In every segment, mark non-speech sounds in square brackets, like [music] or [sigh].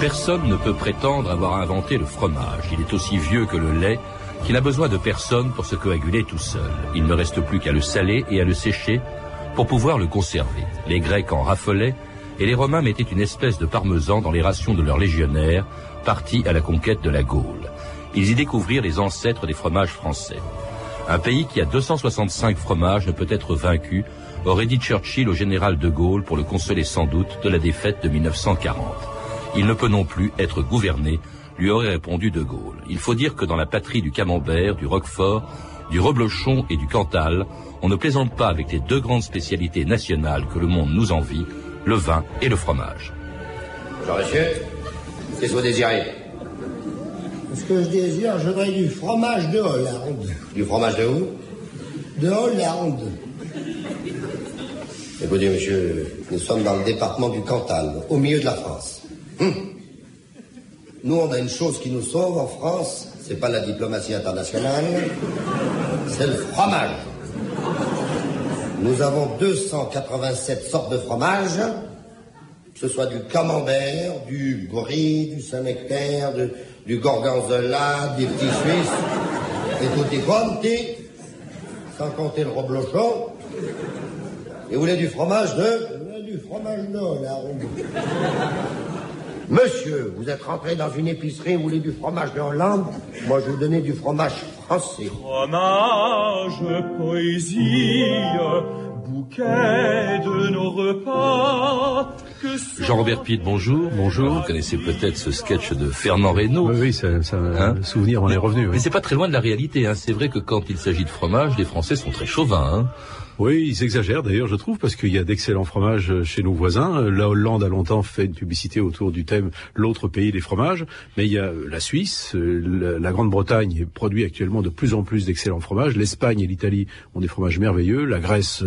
Personne ne peut prétendre avoir inventé le fromage. Il est aussi vieux que le lait, qui n'a besoin de personne pour se coaguler tout seul. Il ne reste plus qu'à le saler et à le sécher pour pouvoir le conserver. Les Grecs en raffolaient et les Romains mettaient une espèce de parmesan dans les rations de leurs légionnaires partis à la conquête de la Gaule. Ils y découvrirent les ancêtres des fromages français. Un pays qui a 265 fromages ne peut être vaincu, aurait dit Churchill au général de Gaulle pour le consoler sans doute de la défaite de 1940. Il ne peut non plus être gouverné, lui aurait répondu de Gaulle. Il faut dire que dans la patrie du camembert, du roquefort, du reblochon et du cantal, on ne plaisante pas avec les deux grandes spécialités nationales que le monde nous envie, le vin et le fromage. Bonjour monsieur, qu'est-ce que vous désirez? Ce que je désire, je voudrais du fromage de Hollande. Du fromage de où? De Hollande. Écoutez monsieur, nous sommes dans le département du Cantal, au milieu de la France. Hum. Nous, on a une chose qui nous sauve en France, c'est pas la diplomatie internationale, c'est le fromage. Nous avons 287 sortes de fromage, que ce soit du camembert, du brie, du Saint-Nectaire, du gorgonzola, des petits suisses, et tutti quanti, sans compter le reblochon. Et vous voulez du fromage de? Du fromage de Hollande. Monsieur, vous êtes rentré dans une épicerie, vous voulez du fromage de Hollande Moi, je vous donner du fromage français. Fromage, poésie, bouquet de nos repas. Jean-Robert Pitt, bonjour. Bonjour. Vous connaissez peut-être ce sketch de Fernand Reynaud. Oui, oui, ça, ça hein le souvenir on est revenu. Oui. Mais c'est pas très loin de la réalité. Hein. C'est vrai que quand il s'agit de fromage, les Français sont très chauvins. Hein. Oui, ils exagèrent d'ailleurs, je trouve, parce qu'il y a d'excellents fromages chez nos voisins. La Hollande a longtemps fait une publicité autour du thème l'autre pays des fromages, mais il y a la Suisse, la Grande-Bretagne produit actuellement de plus en plus d'excellents fromages. L'Espagne et l'Italie ont des fromages merveilleux. La Grèce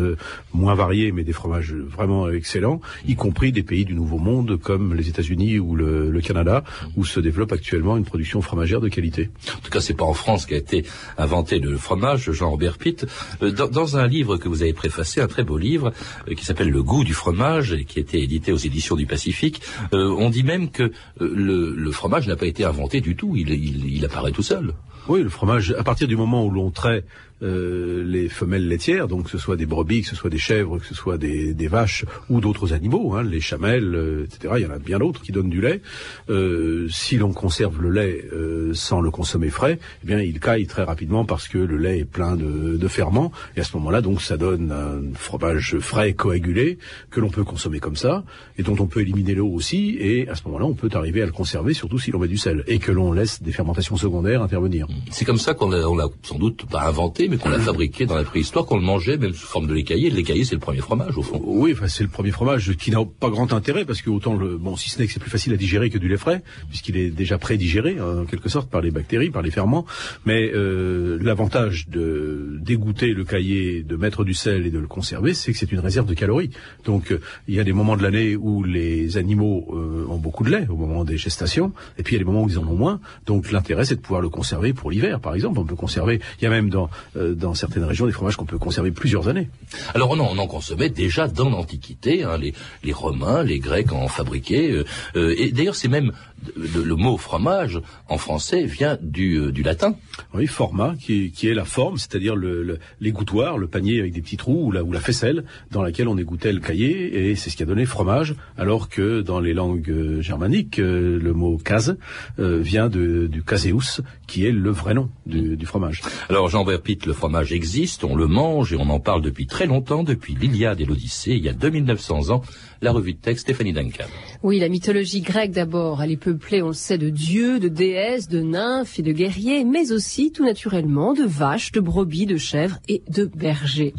moins variés, mais des fromages vraiment excellents, y compris des pays du Nouveau Monde comme les États-Unis ou le, Canada, où se développe actuellement une production fromagère de qualité. En tout cas, c'est pas en France qu'a été inventé le fromage, Jean-Robert Pitt. Dans un livre que vous avez préfacé un très beau livre euh, qui s'appelle Le goût du fromage et qui a été édité aux éditions du Pacifique. Euh, on dit même que euh, le, fromage n'a pas été inventé du tout, il apparaît tout seul. Oui, le fromage, à partir du moment où l'on traite euh, les femelles laitières, donc que ce soit des brebis, que ce soit des chèvres, que ce soit des, des vaches ou d'autres animaux, hein, les chamelles, euh, etc. Il y en a bien d'autres qui donnent du lait. Euh, si l'on conserve le lait euh, sans le consommer frais, eh bien il caille très rapidement parce que le lait est plein de, de ferments. Et à ce moment-là, donc ça donne un fromage frais coagulé que l'on peut consommer comme ça et dont on peut éliminer l'eau aussi. Et à ce moment-là, on peut arriver à le conserver, surtout si l'on met du sel et que l'on laisse des fermentations secondaires intervenir. C'est comme ça qu'on l'a sans doute pas inventé, mais qu'on l'a fabriqué dans la préhistoire, qu'on le mangeait même sous forme de lait caillé. Le lait caillé, c'est le premier fromage, au fond. Oui, enfin, c'est le premier fromage qui n'a pas grand intérêt, parce que autant le, bon, si ce n'est que c'est plus facile à digérer que du lait frais, puisqu'il est déjà pré-digéré, en quelque sorte, par les bactéries, par les ferments. Mais euh, l'avantage de dégoûter le caillé, de mettre du sel et de le conserver, c'est que c'est une réserve de calories. Donc, euh, il y a des moments de l'année où les animaux euh, ont beaucoup de lait, au moment des gestations, et puis il y a des moments où ils en ont moins. Donc, l'intérêt, c'est de pouvoir le conserver pour l'hiver, par exemple. On peut conserver, il y a même dans, euh, dans certaines régions des fromages qu'on peut conserver plusieurs années. Alors, non, on en consommait déjà dans l'Antiquité. Hein, les, les Romains, les Grecs en fabriquaient. Euh, euh, et d'ailleurs, c'est même le, le, mot fromage en français vient du, euh, du latin. Oui, format, qui, qui est la forme, c'est-à-dire le, le, l'égouttoir, le panier avec des petits trous ou la, ou la faisselle dans laquelle on égouttait le cahier, et c'est ce qui a donné fromage, alors que dans les langues germaniques, le mot case vient de, du caseus, qui est le vrai nom du, du fromage. Alors Jean Verpitte, le fromage existe, on le mange et on en parle depuis très longtemps, depuis l'Iliade et l'Odyssée, il y a 2900 ans, la revue de texte Stéphanie Duncan. Oui, la mythologie grecque d'abord, elle est on sait, de dieux, de déesses, de nymphes et de guerriers, mais aussi tout naturellement de vaches, de brebis, de chèvres et de bergers.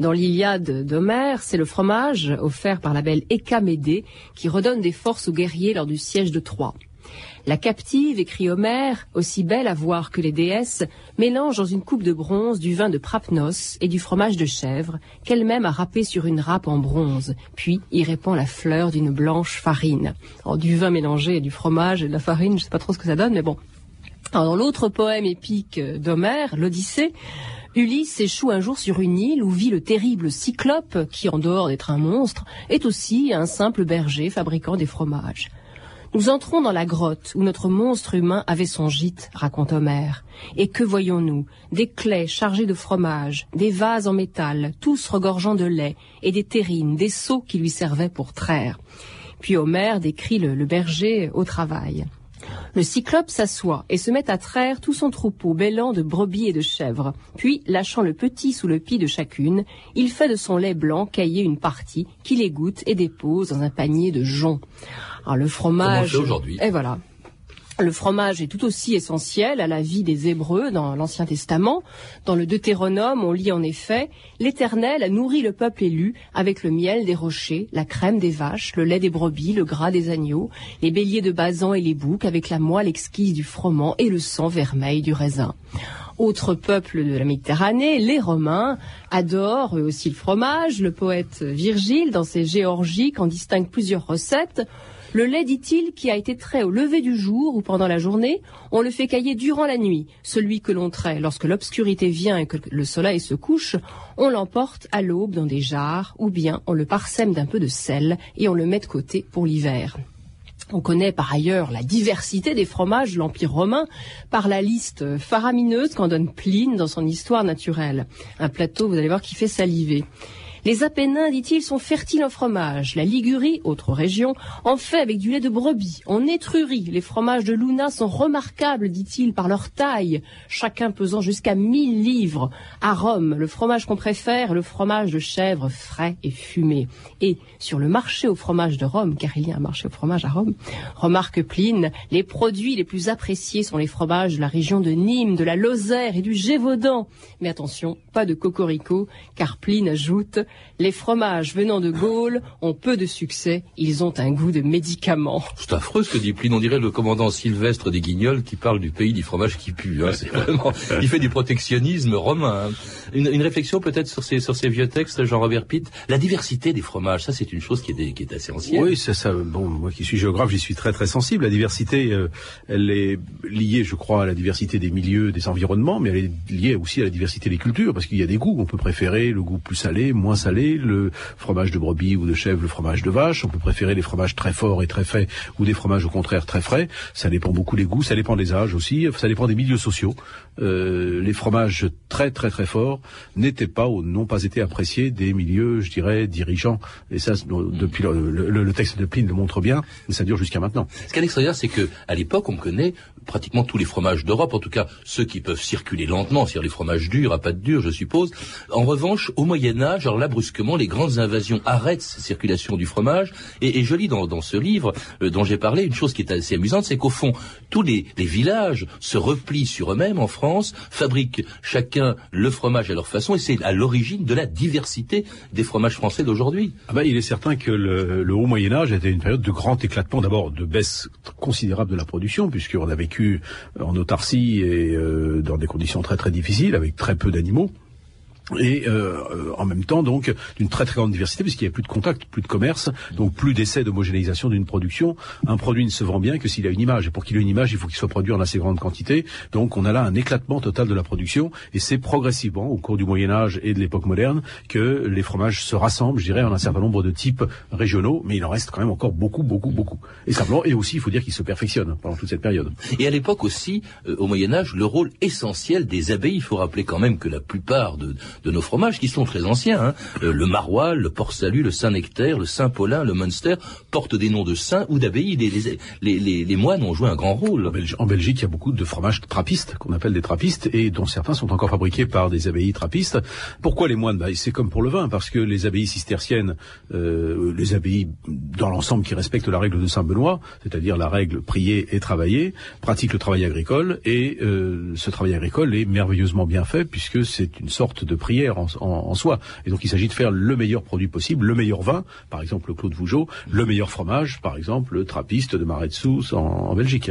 Dans l'Iliade d'Homère, c'est le fromage offert par la belle Écamédée qui redonne des forces aux guerriers lors du siège de Troie. La captive, écrit Homère, aussi belle à voir que les déesses, mélange dans une coupe de bronze du vin de Prapnos et du fromage de chèvre, qu'elle-même a râpé sur une râpe en bronze, puis y répand la fleur d'une blanche farine. Alors, du vin mélangé et du fromage et de la farine, je sais pas trop ce que ça donne, mais bon. Dans l'autre poème épique d'Homère, l'Odyssée, Ulysse échoue un jour sur une île où vit le terrible Cyclope, qui, en dehors d'être un monstre, est aussi un simple berger fabriquant des fromages. Nous entrons dans la grotte où notre monstre humain avait son gîte, raconte Homère. Et que voyons-nous? Des claies chargées de fromage, des vases en métal, tous regorgeant de lait, et des terrines, des seaux qui lui servaient pour traire. Puis Homère décrit le, berger au travail. Le cyclope s'assoit et se met à traire tout son troupeau bêlant de brebis et de chèvres. Puis, lâchant le petit sous le pied de chacune, il fait de son lait blanc cailler une partie qu'il égoutte et dépose dans un panier de joncs. Alors le fromage. Aujourd'hui. Et voilà. Le fromage est tout aussi essentiel à la vie des Hébreux dans l'Ancien Testament. Dans le Deutéronome, on lit en effet L'Éternel a nourri le peuple élu avec le miel des rochers, la crème des vaches, le lait des brebis, le gras des agneaux, les béliers de basan et les boucs, avec la moelle exquise du froment et le sang vermeil du raisin. Autre peuple de la Méditerranée, les Romains adorent eux aussi le fromage. Le poète Virgile, dans ses Géorgiques, en distingue plusieurs recettes. Le lait, dit-il, qui a été trait au lever du jour ou pendant la journée, on le fait cailler durant la nuit. Celui que l'on trait lorsque l'obscurité vient et que le soleil se couche, on l'emporte à l'aube dans des jarres, ou bien on le parsème d'un peu de sel et on le met de côté pour l'hiver. On connaît par ailleurs la diversité des fromages de l'Empire romain par la liste faramineuse qu'en donne Pline dans son histoire naturelle. Un plateau, vous allez voir, qui fait saliver. Les Apennins, dit-il, sont fertiles en fromage. La Ligurie, autre région, en fait avec du lait de brebis. En Étrurie, les fromages de Luna sont remarquables, dit-il, par leur taille, chacun pesant jusqu'à 1000 livres. À Rome, le fromage qu'on préfère, le fromage de chèvre frais et fumé. Et sur le marché au fromage de Rome, car il y a un marché au fromage à Rome, remarque Pline, les produits les plus appréciés sont les fromages de la région de Nîmes, de la Lozère et du Gévaudan. Mais attention, pas de cocorico, car Pline ajoute les fromages venant de Gaule ont peu de succès, ils ont un goût de médicament. C'est affreux ce que dit Pline. On dirait le commandant Sylvestre des Guignols qui parle du pays du fromage qui pue. Hein. C'est vraiment, il fait du protectionnisme romain. hein. Une, une réflexion peut-être sur ces, sur ces vieux textes, Jean-Robert Pitt? La diversité des fromages, ça c'est une chose qui est, qui est assez ancienne. Oui, c'est ça. Bon, moi qui suis géographe, j'y suis très très sensible. La diversité, euh, elle est liée, je crois, à la diversité des milieux, des environnements, mais elle est liée aussi à la diversité des cultures, parce qu'il y a des goûts. On peut préférer le goût plus salé, moins salé, le fromage de brebis ou de chèvre, le fromage de vache. On peut préférer les fromages très forts et très faits, ou des fromages au contraire très frais. Ça dépend beaucoup des goûts, ça dépend des âges aussi, ça dépend des milieux sociaux. Euh, les fromages très très très forts n'étaient pas ou n'ont pas été appréciés des milieux, je dirais, dirigeants. Et ça, depuis le, le- le texte de Pline le montre bien, et ça dure jusqu'à maintenant. Ce qui est extraordinaire, c'est que à l'époque, on connaît pratiquement tous les fromages d'Europe, en tout cas ceux qui peuvent circuler lentement, c'est-à-dire les fromages durs, à pâte dure, je suppose. En revanche, au Moyen Âge, alors là, brusquement, les grandes invasions arrêtent cette circulation du fromage. Et, je lis dans, dans ce livre euh, dont j'ai parlé une chose qui est assez amusante, c'est qu'au fond, tous les, les villages se replient sur eux-mêmes en France, fabriquent chacun le fromage à leur façon, et c'est à l'origine de la diversité des fromages français d'aujourd'hui. Ah ben, il est certain que le, le haut Moyen Âge était une période de grand éclatement, d'abord de baisse considérable de la production, puisqu'on a vécu en autarcie et euh, dans des conditions très très difficiles, avec très peu d'animaux. Et euh, en même temps, donc, d'une très très grande diversité, puisqu'il n'y a plus de contact, plus de commerce, donc plus d'essais d'homogénéisation d'une production. Un produit ne se vend bien que s'il a une image. Et pour qu'il ait une image, il faut qu'il soit produit en assez grande quantité. Donc on a là un éclatement total de la production. Et c'est progressivement, au cours du Moyen Âge et de l'époque moderne, que les fromages se rassemblent, je dirais, en un certain nombre de types régionaux. Mais il en reste quand même encore beaucoup, beaucoup, beaucoup. Et simplement, et aussi, il faut dire qu'ils se perfectionnent pendant toute cette période. Et à l'époque aussi, euh, au Moyen Âge, le rôle essentiel des abbayes, il faut rappeler quand même que la plupart de, de nos fromages, qui sont très anciens, hein, euh, le maroilles, le port-salut, le Saint-Nectaire, le Saint-Paulin, le Munster, portent des noms de saints ou d'abbayes. Les, moines ont joué un grand rôle. En Belgique, il y a beaucoup de fromages trappistes, qu'on appelle des trappistes, et dont certains sont encore fabriqués par des abbayes trappistes. Pourquoi les moines? Bah, C'est comme pour le vin, parce que les abbayes cisterciennes, euh, les abbayes dans l'ensemble qui respectent la règle de Saint-Benoît, c'est-à-dire la règle prier et travailler, pratiquent le travail agricole, et euh, ce travail agricole est merveilleusement bien fait, puisque c'est une sorte de prière en, en- en soi. Et donc il s'agit de faire le meilleur produit possible, le meilleur vin, par exemple le Clos de Vougeot, le meilleur fromage, par exemple le trappiste de Marais de Sousse en, en Belgique.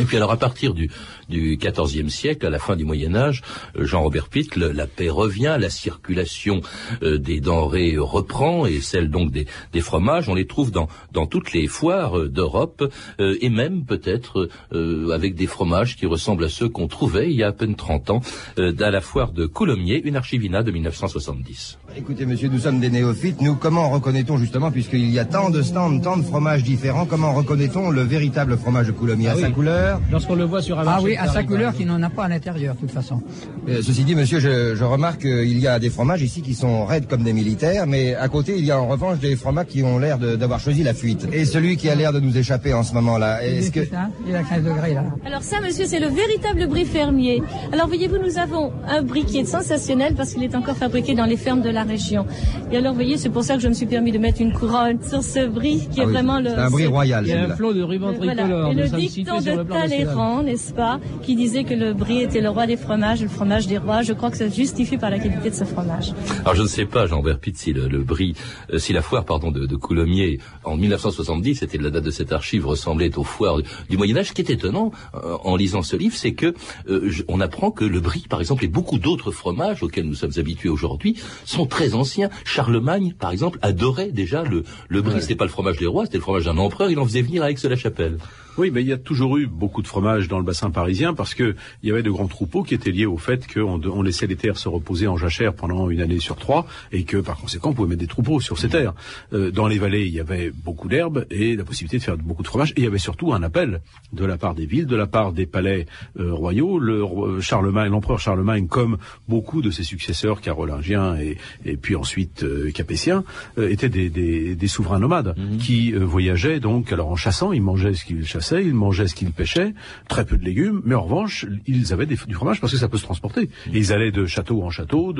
Et puis alors à partir du, du XIVe siècle, à la fin du Moyen Âge, Jean-Robert Pitt, le- la paix revient, la circulation euh, des denrées reprend et celle donc des, des fromages, on les trouve dans, dans toutes les foires euh, d'Europe euh, et même peut-être euh, avec des fromages qui ressemblent à ceux qu'on trouvait il y a à peine 30 ans euh, à la foire de Coulommiers, une archive de 1970. Écoutez, monsieur, nous sommes des néophytes. Nous, comment reconnaît-on justement, puisqu'il y a tant de stands, tant de fromages différents, comment reconnaît-on le véritable fromage de Coulommiers Ah à oui. sa couleur? Lorsqu'on le voit sur un Ah marché oui, de à sa couleur qui n'en a pas à l'intérieur, de toute façon. Euh, Ceci dit, monsieur, je, je remarque qu'il y a des fromages ici qui sont raides comme des militaires, mais à côté, il y a en revanche des fromages qui ont l'air d'avoir choisi la fuite. Et celui qui a l'air de nous échapper en ce moment-là, est-ce que... Hein Il à 15 degrés là. Alors ça, monsieur, c'est le véritable brie fermier. Alors voyez-vous, nous avons un brie qui est sensationnel parce qu'il est encore fabriqué dans les fermes de la région. Et alors, voyez, c'est pour ça que je me suis permis de mettre une couronne sur ce brie qui Ah est oui, vraiment le... c'est un brie c'est- royal, Il y a un flot de rubans Voilà. tricolores. Et nous le dicton de. Talleyrand, n'est-ce pas, qui disait que le brie était le roi des fromages, le fromage des rois, je crois que ça se justifie par la qualité de ce fromage. Alors je ne sais pas, Jean Berpit, si le, le brie, euh, si la foire, pardon, de, de Coulommiers en 1970, c'était la date de cette archive, ressemblait aux foires du, du Moyen Âge. Ce qui est étonnant euh, en lisant ce livre, c'est que euh, je- on apprend que le brie, par exemple, et beaucoup d'autres fromages auxquels nous sommes habitués aujourd'hui, sont très anciens. Charlemagne, par exemple, adorait déjà le, le brie. C'était pas le fromage des rois, c'était le fromage d'un empereur. Il en faisait venir à Aix-la-Chapelle. Oui, mais il y a toujours eu beaucoup de fromage dans le bassin parisien parce que il y avait de grands troupeaux qui étaient liés au fait qu'on on laissait les terres se reposer en jachère pendant une année sur trois et que par conséquent on pouvait mettre des troupeaux sur ces terres. Euh, dans les vallées, il y avait beaucoup d'herbes et la possibilité de faire beaucoup de fromage. Et il y avait surtout un appel de la part des villes, de la part des palais euh, royaux. Le roi- Charlemagne, l'empereur Charlemagne, comme beaucoup de ses successeurs carolingiens et, et puis ensuite euh, capétiens, euh, étaient des, des, des souverains nomades qui euh, voyageaient donc alors en chassant, ils mangeaient ce qu'ils chassaient, ils mangeaient ce qu'ils pêchaient, très peu de légumes, mais en revanche ils avaient des, du fromage parce que ça peut se transporter. Et ils allaient de château en château,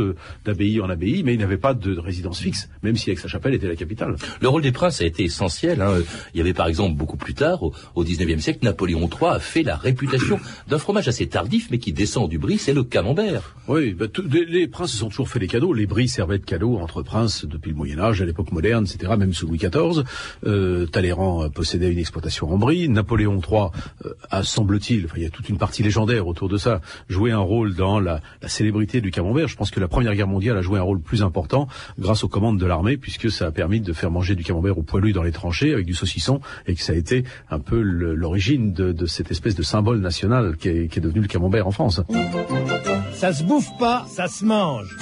d'abbaye en abbaye, mais ils n'avaient pas de, de résidence fixe, même si Aix-la-Chapelle était la capitale. Le rôle des princes a été essentiel. hein. Il y avait par exemple beaucoup plus tard, au, au 19e siècle, Napoléon III a fait la réputation [coughs] d'un fromage assez tardif, mais qui descend du brie, c'est le camembert. Oui, bah, les, les princes se sont toujours fait des cadeaux. Les bris servaient de cadeaux entre princes depuis le Moyen Âge, à l'époque moderne, etc., même sous Louis XIV. Euh, Talleyrand possédait une exploitation en brie. Napoléon III euh, a, semble-t-il, enfin, il y a toute une partie légendaire autour de ça, joué un rôle dans la, la célébrité du camembert. Je pense que la Première Guerre mondiale a joué un rôle plus important grâce aux commandes de l'armée, puisque ça a permis de faire manger du camembert au poilu dans les tranchées avec du saucisson, et que ça a été un peu l'origine de, de cette espèce de symbole national qui est, qui est devenu le camembert en France. Ça se bouffe pas, ça se mange.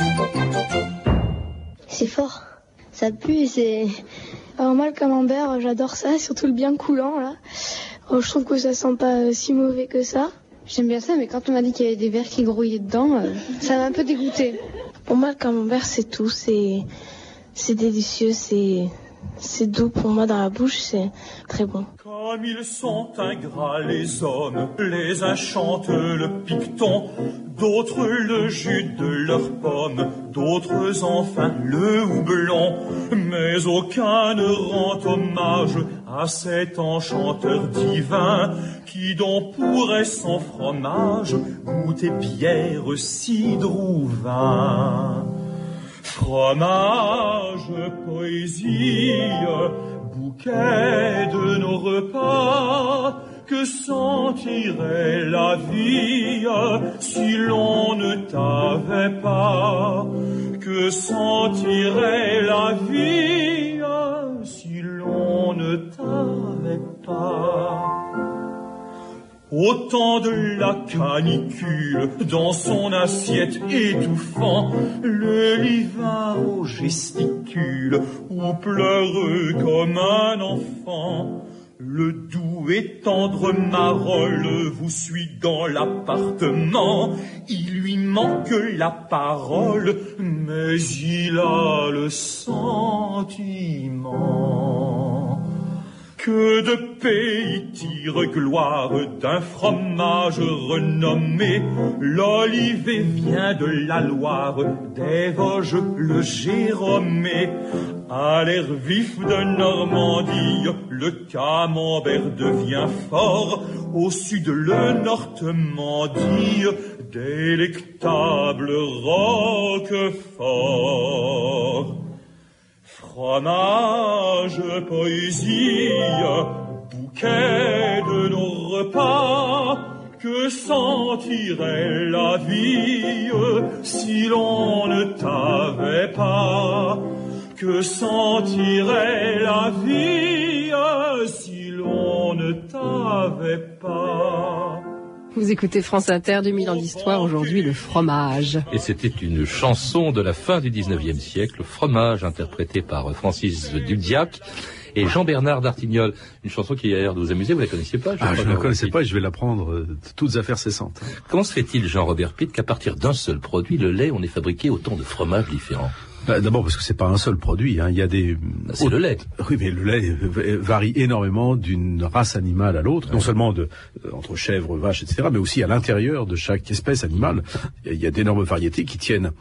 C'est fort. Ça pue et c'est... Alors moi, le camembert, j'adore ça, surtout le bien coulant, là. Oh, je trouve que ça sent pas euh, si mauvais que ça. J'aime bien ça, mais quand on m'a dit qu'il y avait des vers qui grouillaient dedans, euh, ça m'a un peu dégoûté. Pour moi, le camembert, c'est tout. C'est... C'est délicieux, c'est... C'est doux pour moi dans la bouche, c'est très bon. Comme ils sont ingrats les hommes, les uns chantent le picton, d'autres le jus de leurs pommes, d'autres enfin le houblon, mais aucun ne rend hommage à cet enchanteur divin qui donc pourrait sans fromage goûter bière, cidre ou vin. Fromage, poésie, bouquet de nos repas, que sentirait la vie si l'on ne t'avait pas? Que sentirait la vie si l'on ne t'avait pas? Au de la canicule, dans son assiette étouffant, le livin gesticule ou pleure comme un enfant. Le doux et tendre Marolles vous suit dans l'appartement. Il lui manque la parole, mais il a le sentiment. Que de pays tire gloire d'un fromage renommé. L'olivet vient de la Loire, des Vosges le Jérômé. À l'air vif de Normandie, le camembert devient fort. Au sud, le Normandie, délectable Roquefort. Fromage, poésie, bouquet de nos repas, que sentirait la vie si l'on ne t'avait pas? Que sentirait la vie si l'on ne t'avait pas? Vous écoutez France Inter, 2000 ans d'histoire, aujourd'hui le fromage. Et c'était une chanson de la fin du 19e siècle, Fromage, interprétée par Francis Dudiac et Jean-Bernard d'Artignol. Une chanson qui a l'air de vous amuser, vous la connaissiez pas Ah, je ne la connaissais pas et je vais l'apprendre euh, toutes affaires cessantes. Comment se fait-il, Jean-Robert Pitt, qu'à partir d'un seul produit, le lait, on ait fabriqué autant de fromages différents? Bah, D'abord parce que c'est pas un seul produit. Hein. Il y a des. Bah, c'est le lait. Oui, mais le lait varie énormément d'une race animale à l'autre, non seulement de euh, entre chèvres, vaches, etc., mais aussi à l'intérieur de chaque espèce animale. Il y a d'énormes variétés qui tiennent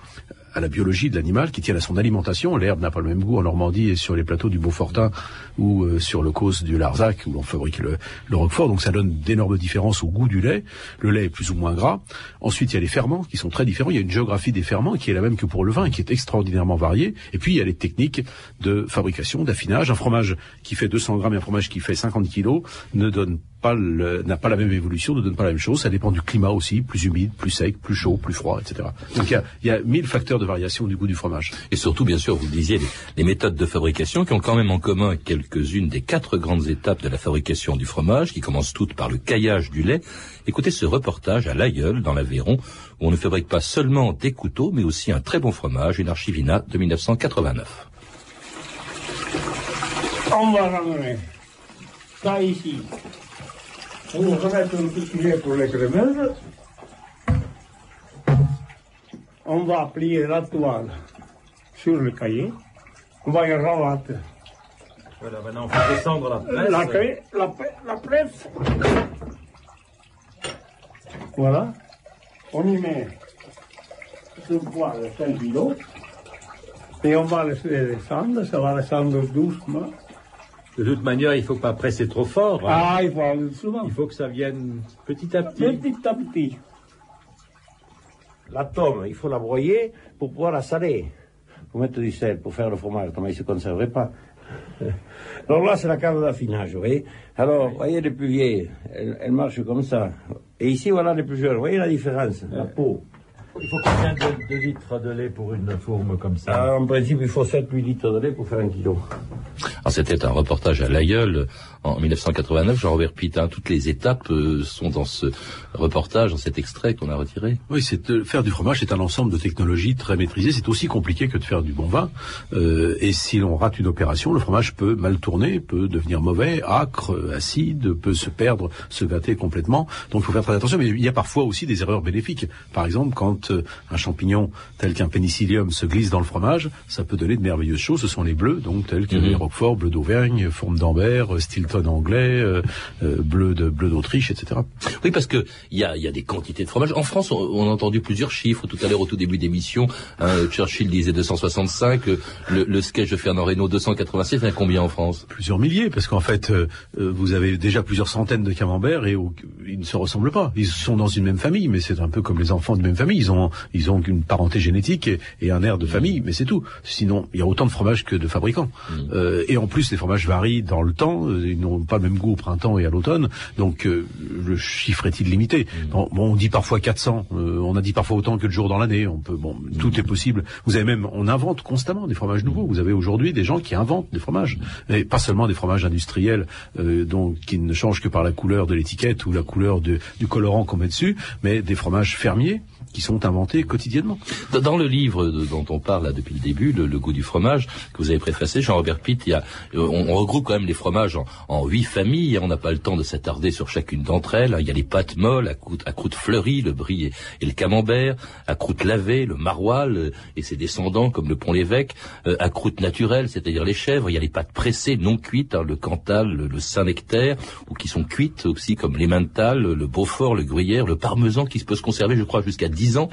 à la biologie de l'animal, qui tiennent à son alimentation. L'herbe n'a pas le même goût en Normandie et sur les plateaux du Beaufortin ou euh, sur le causse du Larzac où l'on fabrique le, le Roquefort. Donc ça donne d'énormes différences au goût du lait. Le lait est plus ou moins gras. Ensuite, il y a les ferments qui sont très différents. Il y a une géographie des ferments qui est la même que pour le vin et qui est extraordinairement variée. Et puis, il y a les techniques de fabrication, d'affinage. Un fromage qui fait 200 grammes et un fromage qui fait 50 kilos ne donne pas le- n'a pas la même évolution, ne donne pas la même chose. Ça dépend du climat aussi, plus humide, plus sec, plus chaud, plus froid, etc. Donc il y a, il y a mille facteurs de variation du goût du fromage. Et surtout, bien sûr, vous le disiez, les, les méthodes de fabrication qui ont quand même en commun quelques-unes des quatre grandes étapes de la fabrication du fromage, qui commencent toutes par le caillage du lait. Écoutez ce reportage à l'Aïeul, dans l'Aveyron, où on ne fabrique pas seulement des couteaux, mais aussi un très bon fromage, une archivina de 1989. On va ramener ça ici. Petit lait pour les crémeuses. On va plier la toile sur le cahier. On va y rabattre Voilà, maintenant on fait descendre la presse. la, clé- la, la presse. Voilà. On y met ce poids de 5 kilos. Et on va laisser descendre. Ça va descendre doucement. De toute manière, il faut pas presser trop fort. hein. Ah, il faut aller doucement. Il faut que ça vienne petit à petit. Petit à petit. La tome, il faut la broyer pour pouvoir la saler. Faut mettre du sel pour faire le fromage, comment il ne se conserverait pas. [laughs] Alors là, c'est la cave d'affinage, vous voyez. Alors, vous voyez les plus vieilles, elles, elles marchent comme ça. Et ici, voilà les plus jeunes. Vous voyez la différence, la peau. Il faut combien de, de litres de lait pour une fourme comme ça? Ah, en principe, il faut 7-8 litres de lait pour faire un kilo. Alors, C'était un reportage à l'Aïeul en 1989. Jean-Robert Pitin, toutes les étapes euh, sont dans ce reportage, dans cet extrait qu'on a retiré. Oui, c'est euh, faire du fromage, c'est un ensemble de technologies très maîtrisées. C'est aussi compliqué que de faire du bon vin. Euh, et si l'on rate une opération, le fromage peut mal tourner, peut devenir mauvais, acre, euh, acide, peut se perdre, se gâter complètement. Donc, il faut faire très attention. Mais il y a parfois aussi des erreurs bénéfiques. Par exemple, quand euh, un champignon tel qu'un pénicillium se glisse dans le fromage, ça peut donner de merveilleuses choses. Ce sont les bleus, donc tels que Mhm. les Roquefort, bleu d'Auvergne, forme d'Ambert, euh, Stilton anglais, euh, euh, bleu de bleu d'Autriche, etc. Oui, parce que il y a, il y a des quantités de fromage. En France, on, on a entendu plusieurs chiffres tout à l'heure au tout début d'émission. Hein, Churchill disait 265, euh, le, le sketch de Fernand Reynaud 286. Il y en a combien en France? Plusieurs milliers, parce qu'en fait, euh, vous avez déjà plusieurs centaines de camemberts et au- ils ne se ressemblent pas. Ils sont dans une même famille, mais c'est un peu comme les enfants d'une même famille. Ils ont, ils ont une parenté génétique et, et un air de famille, mais c'est tout. Sinon, il y a autant de fromages que de fabricants. Euh, et en plus, les fromages varient dans le temps. euh, Ils n'ont pas le même goût au printemps et à l'automne. Donc, euh, le chiffre est-il limité bon, bon, on dit parfois 400. euh, on a dit parfois autant que de jours dans l'année. On peut, bon, tout est possible. Vous avez même, on invente constamment des fromages nouveaux. Vous avez aujourd'hui des gens qui inventent des fromages, et pas seulement des fromages industriels, euh, donc qui ne changent que par la couleur de l'étiquette ou la couleur de- du colorant qu'on met dessus, mais des fromages fermiers qui sont inventés quotidiennement. Dans- le livre dont on parle là, depuis le début, le, goût du fromage, que vous avez préfacé, Jean-Robert Pitt, il y a, euh, on, regroupe quand même les fromages en, huit familles. On n'a pas le temps de s'attarder sur chacune d'entre elles. Il y a les pâtes molles, à croûte, fleurie, le brie et, le camembert, à croûte lavée, le maroilles euh, et ses descendants comme le pont-l'évêque, euh, à croûte naturelle, c'est-à-dire les chèvres. Il y a les pâtes pressées non cuites, hein, le cantal, le, le saint-nectaire, ou qui sont cuites aussi comme l'emmental, le beaufort, le gruyère, le parmesan qui se peut se conserver, je crois, jusqu'à 10 ans.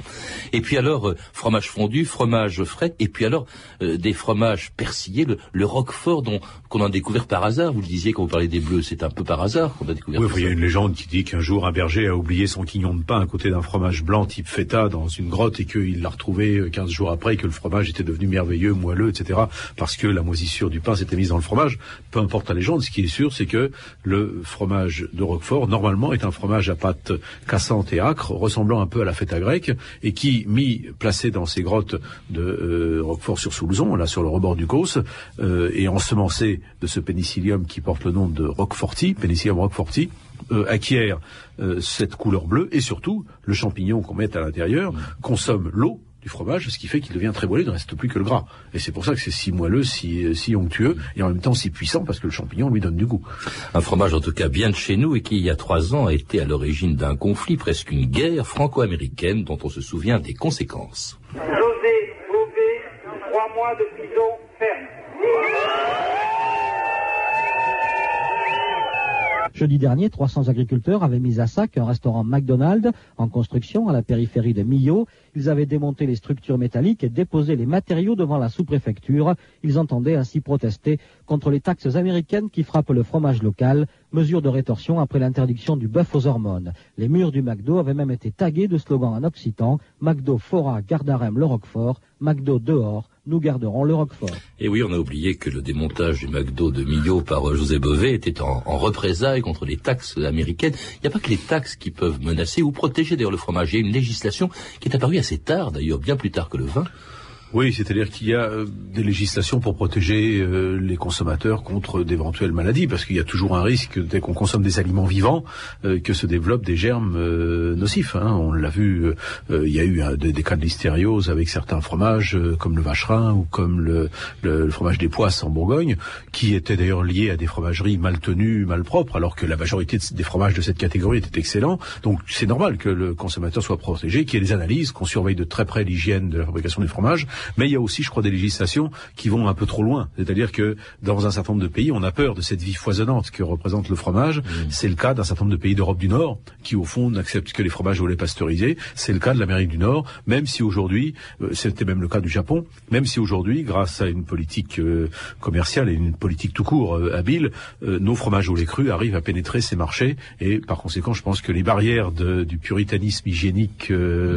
Et puis alors, euh, fromage fondu, fromage frais, et puis alors, euh, des fromages persillés, le, le roquefort dont qu'on a découvert par hasard. Vous le disiez quand vous parlez des bleus, c'est un peu par hasard qu'on a découvert Oui, il y a une légende qui dit qu'un jour un berger a oublié son quignon de pain à côté d'un fromage blanc type feta dans une grotte et qu'il l'a retrouvé euh, 15 jours après et que le fromage était devenu merveilleux, moelleux, etc. parce que la moisissure du pain s'était mise dans le fromage. Peu importe la légende, ce qui est sûr, c'est que le fromage de Roquefort, normalement, est un fromage à pâte cassante et âcre, ressemblant un peu à la feta grecque et qui, mis, placé dans ces grottes de euh, Roquefort sur Soulzon, là sur le rebord du Causse, euh, et ensemencé de ce pénicillium qui porte le nom de Roqueforti, Pénicillium roqueforti, euh, acquiert euh, cette couleur bleue et surtout le champignon qu'on met à l'intérieur consomme l'eau du fromage, ce qui fait qu'il devient très moelleux, il ne reste plus que le gras. Et c'est pour ça que c'est si moelleux, si, si onctueux, et en même temps si puissant, parce que le champignon lui donne du goût. Un fromage en tout cas bien de chez nous et qui il y a trois ans a été à l'origine d'un conflit, presque une guerre franco-américaine dont on se souvient des conséquences. José Beauvais, trois mois de prison ferme. Jeudi dernier, 300 agriculteurs avaient mis à sac un restaurant McDonald's en construction à la périphérie de Millau. Ils avaient démonté les structures métalliques et déposé les matériaux devant la sous-préfecture. Ils entendaient ainsi protester contre les taxes américaines qui frappent le fromage local, mesure de rétorsion après l'interdiction du bœuf aux hormones. Les murs du McDo avaient même été tagués de slogans en occitan McDo fora gardarem le Roquefort, McDo dehors, nous garderons le Roquefort. Et oui, on a oublié que le démontage du McDo de Millau par euh, José Bové était en, en représailles contre les taxes américaines. Il n'y a pas que les taxes qui peuvent menacer ou protéger d'ailleurs le fromage. Il y a une législation qui est apparue assez tard, d'ailleurs, bien plus tard que le vin. Oui, c'est-à-dire qu'il y a euh, des législations pour protéger euh, les consommateurs contre d'éventuelles maladies, parce qu'il y a toujours un risque dès qu'on consomme des aliments vivants euh, que se développent des germes nocifs. hein. On l'a vu, il y a eu des, des cas de listériose avec certains fromages, comme le vacherin ou comme le, le- fromage des poisses en Bourgogne, qui étaient d'ailleurs liés à des fromageries mal tenues, mal propres, alors que la majorité de- des fromages de cette catégorie étaient excellents. Donc c'est normal que le consommateur soit protégé, qu'il y ait des analyses, qu'on surveille de très près l'hygiène de la fabrication du fromage. Mais il y a aussi, je crois, des législations qui vont un peu trop loin. C'est-à-dire que dans un certain nombre de pays, on a peur de cette vie foisonnante que représente le fromage. C'est le cas d'un certain nombre de pays d'Europe du Nord qui, au fond, n'acceptent que les fromages au lait pasteurisé. C'est le cas de l'Amérique du Nord, même si aujourd'hui, euh, c'était même le cas du Japon, même si aujourd'hui, grâce à une politique euh, commerciale et une politique tout court euh, habile, nos fromages au lait cru arrivent à pénétrer ces marchés. Et par conséquent, je pense que les barrières de- du puritanisme hygiénique euh,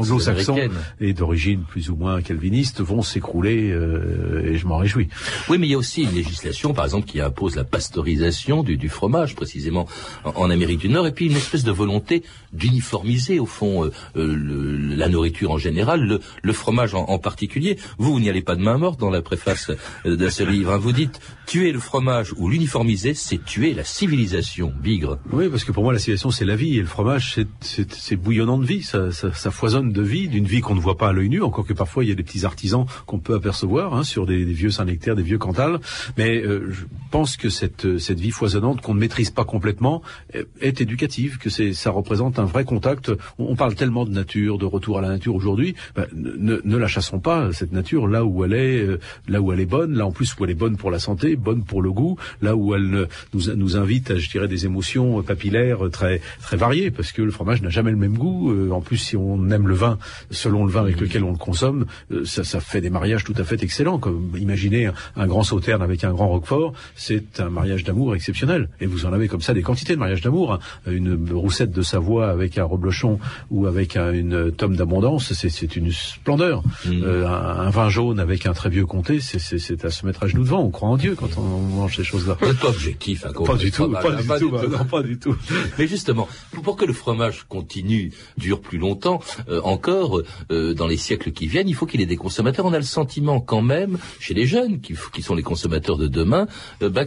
anglo-saxon et d'origine plus ou moins calviniste vont s'écrouler euh, et je m'en réjouis. Oui, mais il y a aussi une législation, par exemple, qui impose la pasteurisation du, du fromage, précisément en, en Amérique du Nord, et puis une espèce de volonté d'uniformiser, au fond, euh, euh, le- la nourriture en général, le, le fromage en, en particulier. Vous, vous n'y allez pas de main morte dans la préface euh, de ce livre. hein. Vous dites, tuer le fromage ou l'uniformiser, c'est tuer la civilisation, bigre. Oui, parce que pour moi, la civilisation, c'est la vie. Et le fromage, c'est- bouillonnant de vie. Ça, ça, ça foisonne de vie, d'une vie qu'on ne voit pas à l'œil nu. Encore que parfois, il y a des petits artisans qu'on peut apercevoir hein, sur des, des vieux Saint-Nectaire, des vieux Cantal. Mais euh, je pense que cette, cette vie foisonnante qu'on ne maîtrise pas complètement euh, est éducative, que c'est ça représente un vrai contact. On, on parle tellement de nature, de retour à la nature aujourd'hui. Ben, ne, ne la chassons pas, cette nature, là où elle est, euh, là où elle est bonne, là en plus où elle est bonne pour la santé, bonne pour le goût, là où elle nous, nous invite à, je dirais, des émotions euh, papillaires euh, très, très variées, parce que le fromage n'a jamais le même goût. Euh, en plus, si on aime le vin, selon le vin avec lequel on le consomme, euh, ça, ça fait des mariages tout à fait excellents. Comme imaginez un, grand sauterne avec un grand roquefort, c'est un mariage d'amour exceptionnel. Et vous en avez comme ça des quantités de mariages d'amour. hein. Une roussette de Savoie avec un reblochon ou avec un- une tome d'abondance, c'est- c'est une splendeur. Euh, un, un vin jaune avec un très vieux comté, c'est- c'est c'est à se mettre à genoux devant. On croit en Dieu quand on mange ces choses-là. N'êtes pas objectif, hein, Pas du tout, pas du tout, bah, non, pas du tout. Mais justement, pour, que le fromage continue, dure plus longtemps, euh, encore euh, dans les siècles qui viennent, il faut qu'il ait des consommateurs. On a le sentiment quand même, chez les jeunes, qui, qui sont les consommateurs de demain, euh, bah,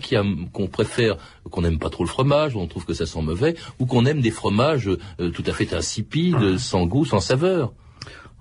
qu'on préfère, qu'on n'aime pas trop le fromage, ou on trouve que ça sent mauvais, ou qu'on aime des fromages euh, tout à fait insipides, sans goût, sans saveur.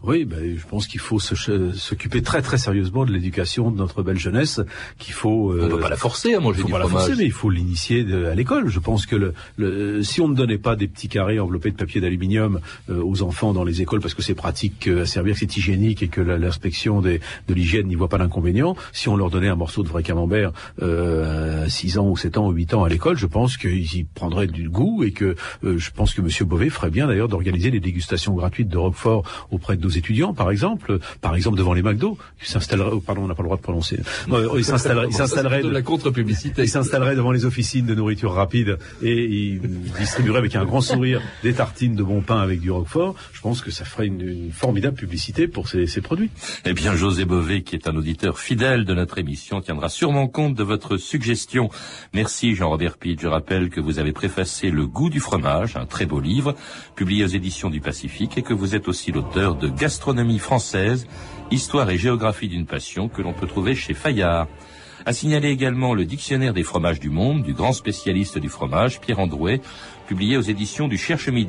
Oui, ben, je pense qu'il faut s'occuper très très sérieusement de l'éducation de notre belle jeunesse, qu'il faut. On ne peut pas la forcer à manger il faut du pas la fromage. forcer, mais il faut l'initier à l'école. Je pense que le, le- si on ne donnait pas des petits carrés enveloppés de papier d'aluminium euh, aux enfants dans les écoles parce que c'est pratique euh, à servir, que c'est hygiénique et que la- l'inspection de l'hygiène n'y voit pas d'inconvénient, si on leur donnait un morceau de vrai camembert euh, à 6 ans ou 7 ans ou 8 ans à l'école, je pense qu'ils y prendraient du goût et que euh, je pense que Monsieur Beauvais ferait bien d'ailleurs d'organiser des dégustations gratuites de Roquefort auprès de nos étudiants, par exemple, par exemple devant les McDo, qui s'installeraient, oh, pardon, on n'a pas le droit de prononcer, Euh, ils [laughs] s'installeraient, ils s'installeraient de la contre-publicité. ils s'installeraient devant les officines de nourriture rapide et ils [laughs] distribueraient avec un grand sourire des tartines de bon pain avec du roquefort. Je pense que ça ferait une, une formidable publicité pour ces, ces produits. Eh bien, José Bové, qui est un auditeur fidèle de notre émission, tiendra sûrement compte de votre suggestion. Merci Jean-Robert Pitt. Je rappelle que vous avez préfacé Le goût du fromage, un très beau livre, publié aux éditions du Pacifique, et que vous êtes aussi l'auteur de Gastronomie française, Histoire et géographie d'une passion, que l'on peut trouver chez Fayard. A signalé également le dictionnaire des fromages du monde du grand spécialiste du fromage, Pierre Androuet, publié aux éditions du Cherche Midi.